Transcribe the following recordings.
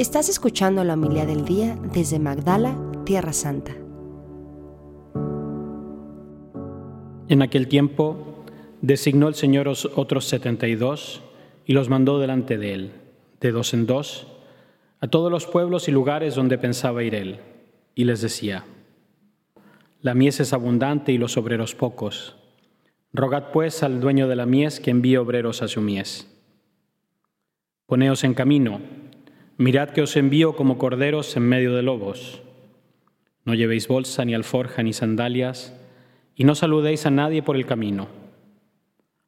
Estás escuchando la humildad del día desde Magdala, Tierra Santa. En aquel tiempo designó el Señor otros setenta y dos y los mandó delante de él, de dos en dos, a todos los pueblos y lugares donde pensaba ir él, y les decía, La mies es abundante y los obreros pocos. Rogad pues al dueño de la mies que envíe obreros a su mies. Poneos en camino, mirad que os envío como corderos en medio de lobos. No llevéis bolsa, ni alforja, ni sandalias, y no saludéis a nadie por el camino.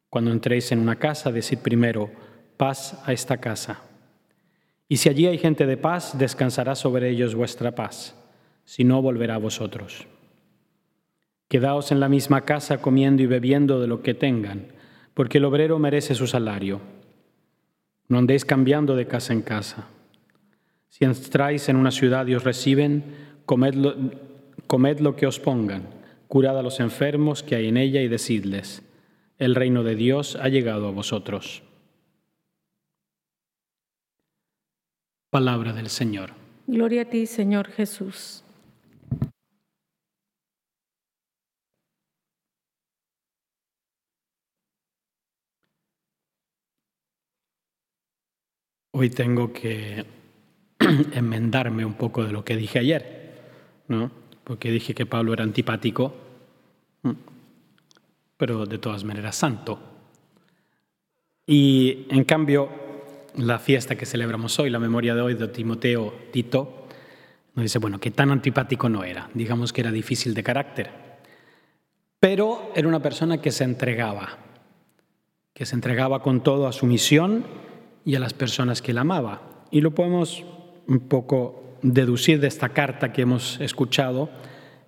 Cuando entréis en una casa, decid primero, paz a esta casa. Y si allí hay gente de paz, descansará sobre ellos vuestra paz, si no volverá a vosotros. Quedaos en la misma casa comiendo y bebiendo de lo que tengan, porque el obrero merece su salario. No andéis cambiando de casa en casa. Si entráis en una ciudad y os reciben, comed lo, comed lo que os pongan, curad a los enfermos que hay en ella y decidles, el reino de Dios ha llegado a vosotros. Palabra del Señor. Gloria a ti, Señor Jesús. Hoy tengo que enmendarme un poco de lo que dije ayer, ¿no? Porque dije que Pablo era antipático, pero de todas maneras santo. Y en cambio, la fiesta que celebramos hoy, la memoria de hoy de Timoteo Tito, nos dice, bueno, que tan antipático no era, digamos que era difícil de carácter, pero era una persona que se entregaba, que se entregaba con todo a su misión y a las personas que él amaba. Y lo podemos un poco deducir de esta carta que hemos escuchado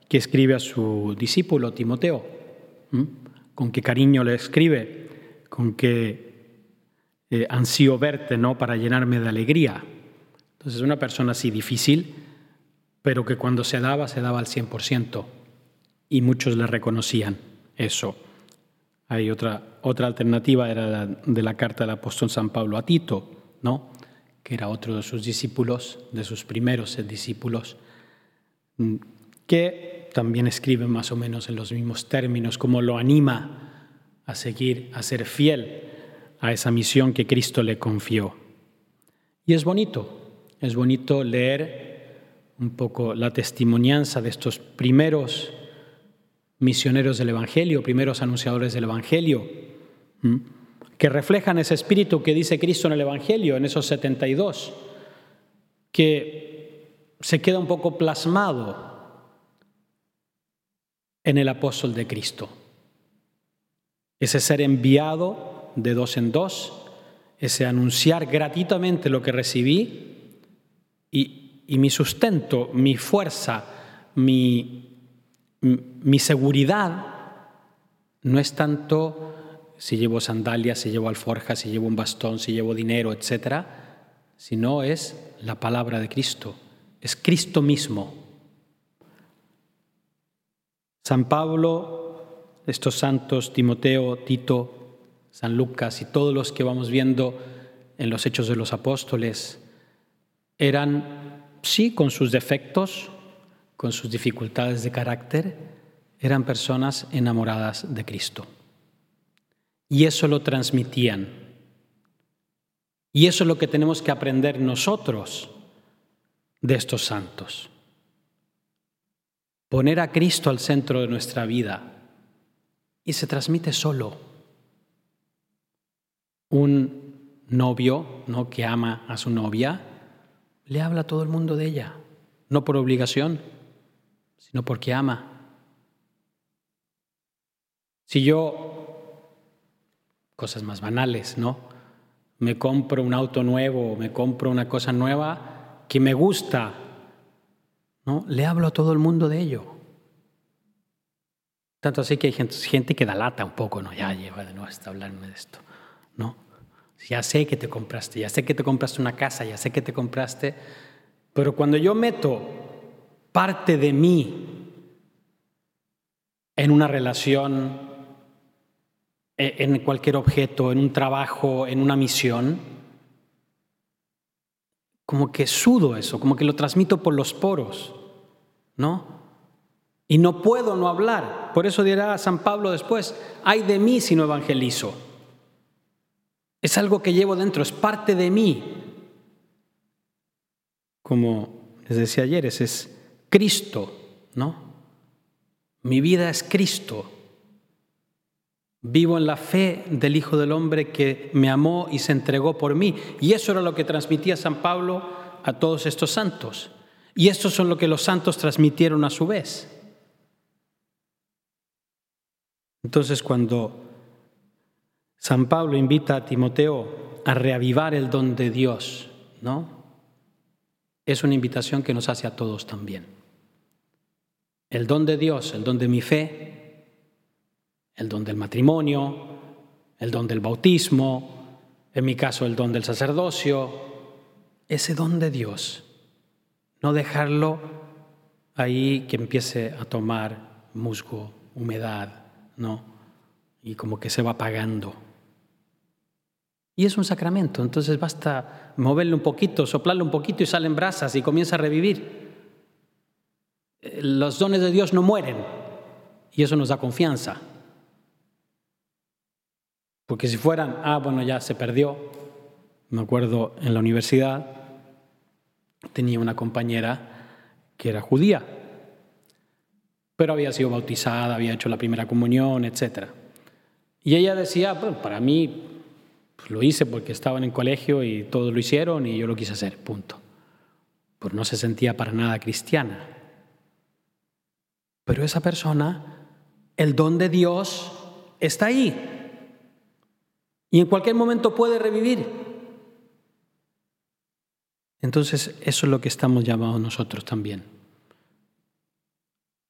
que escribe a su discípulo Timoteo. Con qué cariño le escribe, con qué eh, ansío verte, ¿no? Para llenarme de alegría. Entonces, una persona así difícil, pero que cuando se daba, se daba al 100%. Y muchos le reconocían eso. Hay otra, otra alternativa, era la, de la carta del apóstol San Pablo a Tito, ¿no? Que era otro de sus discípulos, de sus primeros discípulos, mm, que también escribe más o menos en los mismos términos, como lo anima a seguir, a ser fiel a esa misión que Cristo le confió. Y es bonito, es bonito leer un poco la testimonianza de estos primeros misioneros del Evangelio, primeros anunciadores del Evangelio, que reflejan ese espíritu que dice Cristo en el Evangelio, en esos 72, que se queda un poco plasmado en el apóstol de Cristo. Ese ser enviado de dos en dos, ese anunciar gratuitamente lo que recibí y, y mi sustento, mi fuerza, mi, mi seguridad no es tanto si llevo sandalias, si llevo alforjas, si llevo un bastón, si llevo dinero, etcétera, sino es la palabra de Cristo, es Cristo mismo. San Pablo, estos santos, Timoteo, Tito, San Lucas y todos los que vamos viendo en los hechos de los apóstoles, eran, sí, con sus defectos, con sus dificultades de carácter, eran personas enamoradas de Cristo. Y eso lo transmitían. Y eso es lo que tenemos que aprender nosotros de estos santos. Poner a Cristo al centro de nuestra vida. Y se transmite solo. Un novio ¿no? que ama a su novia le habla a todo el mundo de ella, no por obligación, sino porque ama. Si yo, cosas más banales, ¿no? Me compro un auto nuevo, me compro una cosa nueva que me gusta, ¿no? Le hablo a todo el mundo de ello. Tanto así que hay gente, que da lata un poco, ¿no? Ya lleva de nuevo hasta hablarme de esto, ¿no? Ya sé que te compraste, ya sé que te compraste una casa, ya sé que te compraste, pero cuando yo meto parte de mí en una relación, en cualquier objeto, en un trabajo, en una misión, como que sudo eso, como que lo transmito por los poros, ¿no? Y no puedo no hablar. Por eso dirá San Pablo después, ay de mí si no evangelizo. Es algo que llevo dentro, es parte de mí. Como les decía ayer, ese es Cristo, ¿no? Mi vida es Cristo. Vivo en la fe del Hijo del Hombre que me amó y se entregó por mí. Y eso era lo que transmitía San Pablo a todos estos santos. Y esto son lo que los santos transmitieron a su vez. Entonces cuando San Pablo invita a Timoteo a reavivar el don de Dios, ¿no? Es una invitación que nos hace a todos también. El don de Dios, el don de mi fe, el don del matrimonio, el don del bautismo, en mi caso el don del sacerdocio, ese don de Dios. No dejarlo ahí que empiece a tomar musgo, humedad, ¿no? Y como que se va apagando. Y es un sacramento, entonces basta moverle un poquito, soplarle un poquito y salen brasas y comienza a revivir. Los dones de Dios no mueren y eso nos da confianza. Porque si fueran, ah, bueno, ya se perdió. Me acuerdo en la universidad tenía una compañera que era judía, pero había sido bautizada, había hecho la primera comunión, etc. Y ella decía, bueno, para mí pues, lo hice porque estaba en colegio y todos lo hicieron y yo lo quise hacer, punto. Pero no se sentía para nada cristiana. Pero esa persona, el don de Dios está ahí. Y en cualquier momento puede revivir. Entonces, eso es lo que estamos llamados nosotros también.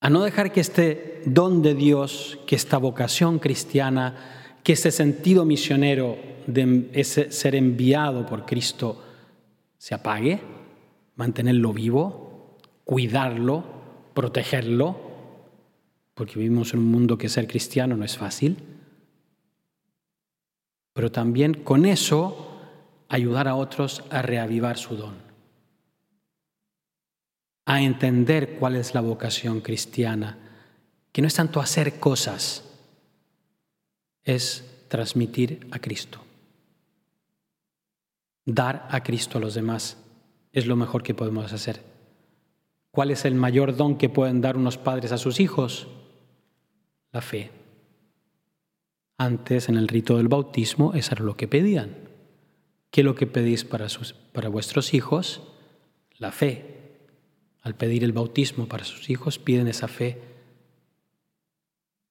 A no dejar que este don de Dios, que esta vocación cristiana, que ese sentido misionero de ese ser enviado por Cristo se apague, mantenerlo vivo, cuidarlo, protegerlo, porque vivimos en un mundo que ser cristiano no es fácil pero también con eso ayudar a otros a reavivar su don, a entender cuál es la vocación cristiana, que no es tanto hacer cosas, es transmitir a Cristo. Dar a Cristo a los demás es lo mejor que podemos hacer. ¿Cuál es el mayor don que pueden dar unos padres a sus hijos? La fe. Antes, en el rito del bautismo, eso era lo que pedían. ¿Qué es lo que pedís para, sus, para vuestros hijos? La fe. Al pedir el bautismo para sus hijos, piden esa fe.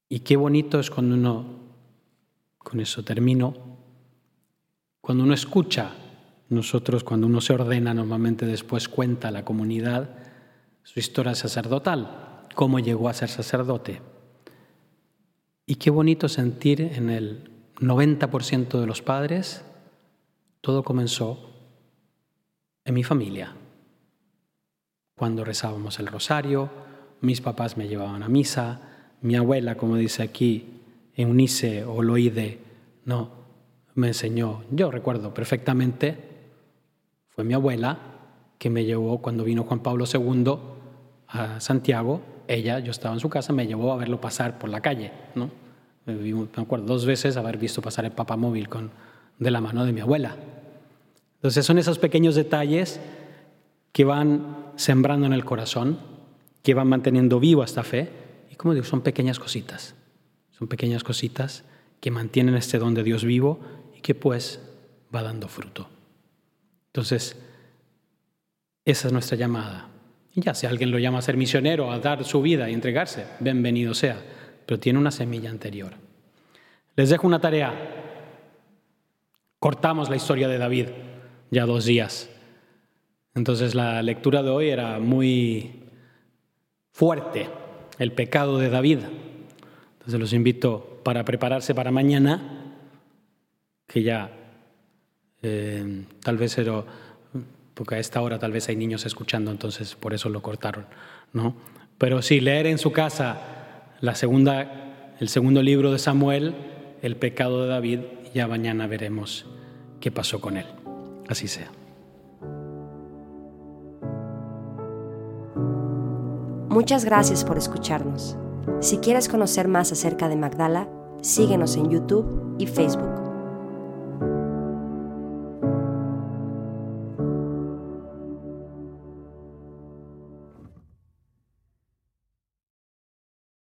Y qué bonito es cuando uno, con eso termino, cuando uno escucha, nosotros cuando uno se ordena, normalmente después cuenta a la comunidad su historia sacerdotal, cómo llegó a ser sacerdote. Y qué bonito sentir en el 90% de los padres, todo comenzó en mi familia. Cuando rezábamos el rosario, mis papás me llevaban a misa, mi abuela, como dice aquí, Eunice o Loide, no, me enseñó, yo recuerdo perfectamente, fue mi abuela que me llevó cuando vino Juan Pablo II a Santiago ella, yo estaba en su casa, me llevó a verlo pasar por la calle, ¿no? Me acuerdo dos veces haber visto pasar el papamóvil con, de la mano de mi abuela. Entonces son esos pequeños detalles que van sembrando en el corazón, que van manteniendo viva esta fe. Y como digo, son pequeñas cositas. Son pequeñas cositas que mantienen este don de Dios vivo y que pues va dando fruto. Entonces, esa es nuestra llamada. Ya, si alguien lo llama a ser misionero, a dar su vida y entregarse, bienvenido sea, pero tiene una semilla anterior. Les dejo una tarea. Cortamos la historia de David ya dos días. Entonces la lectura de hoy era muy fuerte, el pecado de David. Entonces los invito para prepararse para mañana, que ya eh, tal vez era porque a esta hora tal vez hay niños escuchando, entonces por eso lo cortaron, ¿no? Pero sí, leer en su casa la segunda, el segundo libro de Samuel, el pecado de David, ya mañana veremos qué pasó con él. Así sea. Muchas gracias por escucharnos. Si quieres conocer más acerca de Magdala, síguenos en YouTube y Facebook.